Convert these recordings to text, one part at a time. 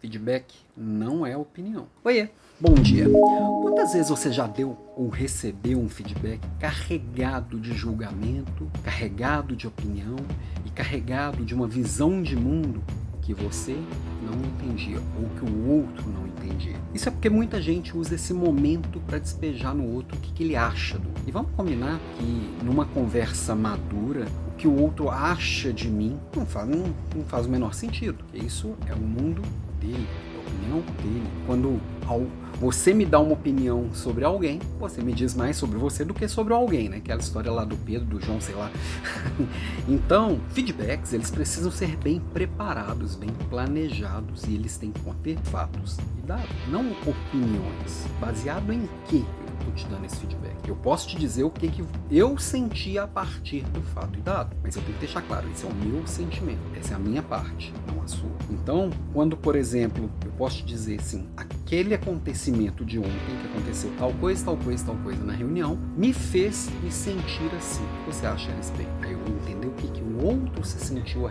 Feedback não é opinião. Oiê, bom dia. Quantas vezes você já deu ou recebeu um feedback carregado de julgamento, carregado de opinião e carregado de uma visão de mundo que você não entendia ou que o outro não entendia. Isso é porque muita gente usa esse momento para despejar no outro o que, que ele acha do. E vamos combinar que numa conversa madura, que o outro acha de mim não faz, não, não faz o menor sentido. Isso é o mundo dele, a opinião dele. Quando ao, você me dá uma opinião sobre alguém, você me diz mais sobre você do que sobre alguém, né? Aquela história lá do Pedro, do João, sei lá. então, feedbacks, eles precisam ser bem preparados, bem planejados e eles têm que conter fatos e dados, não opiniões. Baseado em quê? Estou te dando esse feedback. Eu posso te dizer o que, que eu senti a partir do fato e dado, mas eu tenho que deixar claro, esse é o meu sentimento, essa é a minha parte, não a sua. Então, quando, por exemplo, eu posso te dizer assim, aquele acontecimento de ontem que aconteceu tal coisa, tal coisa, tal coisa na reunião, me fez me sentir assim. O que você acha a respeito? Aí eu vou entender o que, que o outro se sentiu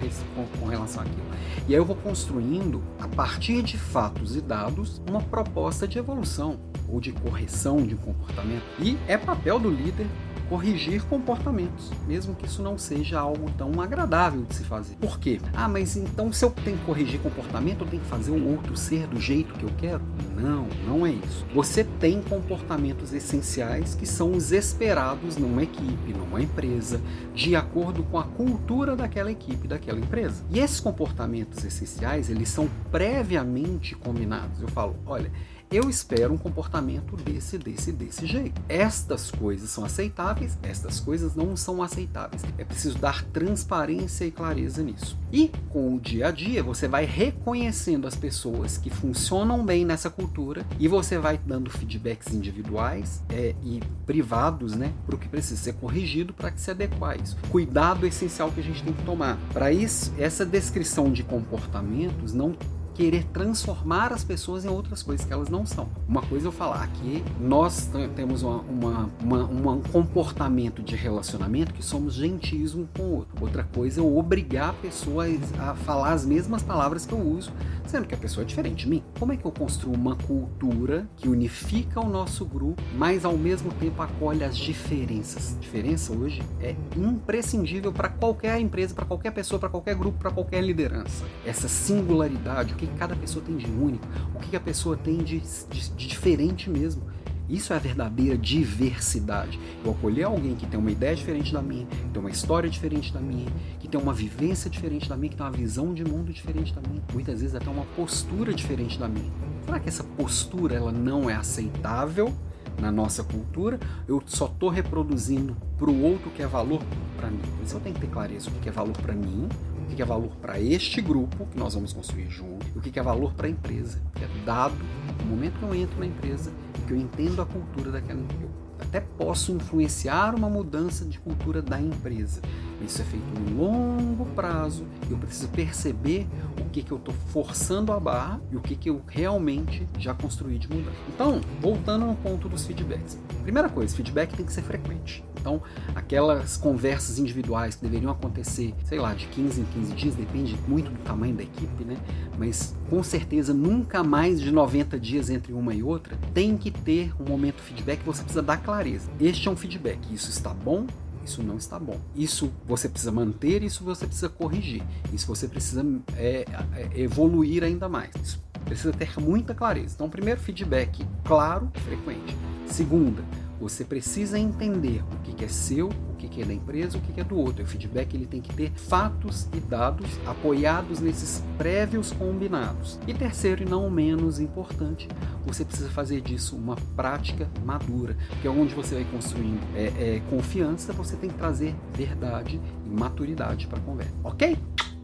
com, relação àquilo. E aí eu vou construindo, a partir de fatos e dados, uma proposta de evolução ou de correção de comportamento. E é papel do líder corrigir comportamentos, mesmo que isso não seja algo tão agradável de se fazer. Por quê? Ah, mas então se eu tenho que corrigir comportamento, eu tenho que fazer o outro ser do jeito que eu quero? Não, não é isso. Você tem comportamentos essenciais que são os esperados numa equipe, numa empresa, de acordo com a cultura daquela equipe, daquela empresa. E esses comportamentos essenciais, eles são previamente combinados. Eu falo, olha, eu espero um comportamento desse, desse, desse jeito. Estas coisas são aceitáveis, estas coisas não são aceitáveis. É preciso dar transparência e clareza nisso. E com o dia a dia, você vai reconhecendo as pessoas que funcionam bem nessa cultura e você vai dando feedbacks individuais é, e privados, né, para o que precisa ser corrigido para que se adequar a isso. Cuidado essencial que a gente tem que tomar. Para isso, essa descrição de comportamentos não querer transformar as pessoas em outras coisas que elas não são. Uma coisa é eu falar que nós temos uma, uma, uma, um comportamento de relacionamento que somos gentis um com o outro. Outra coisa é eu obrigar a pessoa a falar as mesmas palavras que eu uso, sendo que a pessoa é diferente de mim. Como é que eu construo uma cultura que unifica o nosso grupo, mas ao mesmo tempo acolhe as diferenças? Diferença hoje é imprescindível para qualquer empresa, para qualquer pessoa, para qualquer grupo, para qualquer liderança. Essa singularidade, o que cada pessoa tem de único, o que a pessoa tem de, de, de diferente mesmo. Isso é a verdadeira diversidade. Eu acolher alguém que tem uma ideia diferente da minha, que tem uma história diferente da minha, que tem uma vivência diferente da minha, que tem uma visão de mundo diferente da minha, muitas vezes até uma postura diferente da minha. Será que essa postura ela não é aceitável na nossa cultura? Eu só estou reproduzindo para o outro que é valor para mim. Isso eu tenho que ter clareza o que é valor para mim, o que é valor para este grupo que nós vamos construir junto, e o que é valor para a empresa, que é dado no momento que eu entro na empresa e que eu entendo a cultura daquela empresa. Até posso influenciar uma mudança de cultura da empresa. Isso é feito no longo prazo. Eu preciso perceber o que, que eu estou forçando a barra e o que, que eu realmente já construí de mudança. Então, voltando no ponto dos feedbacks. Primeira coisa, feedback tem que ser frequente. Então, aquelas conversas individuais que deveriam acontecer, sei lá, de 15 em 15 dias, depende muito do tamanho da equipe, né? Mas com certeza nunca mais de 90 dias entre uma e outra, tem que ter um momento feedback, você precisa dar clareza. Este é um feedback, isso está bom, isso não está bom. Isso você precisa manter, isso você precisa corrigir. Isso você precisa é, é, evoluir ainda mais. Isso precisa ter muita clareza. Então, primeiro, feedback claro e frequente. Segunda, você precisa entender o que é seu, o que é da empresa, o que é do outro. O feedback ele tem que ter fatos e dados apoiados nesses prévios combinados. E terceiro e não menos importante, você precisa fazer disso uma prática madura, que é onde você vai construindo é, é, confiança, você tem que trazer verdade e maturidade para a conversa. Ok?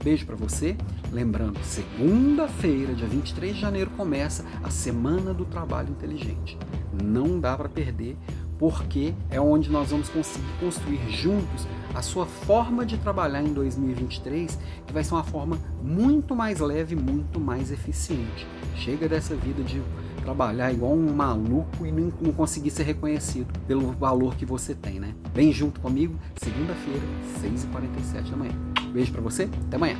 Beijo para você. Lembrando, segunda-feira, dia 23 de janeiro, começa a Semana do Trabalho Inteligente. Não dá para perder porque é onde nós vamos conseguir construir juntos a sua forma de trabalhar em 2023, que vai ser uma forma muito mais leve, muito mais eficiente. Chega dessa vida de trabalhar igual um maluco e não, conseguir ser reconhecido pelo valor que você tem, né? Vem junto comigo, segunda-feira, 6h47 da manhã. Beijo para você, até amanhã.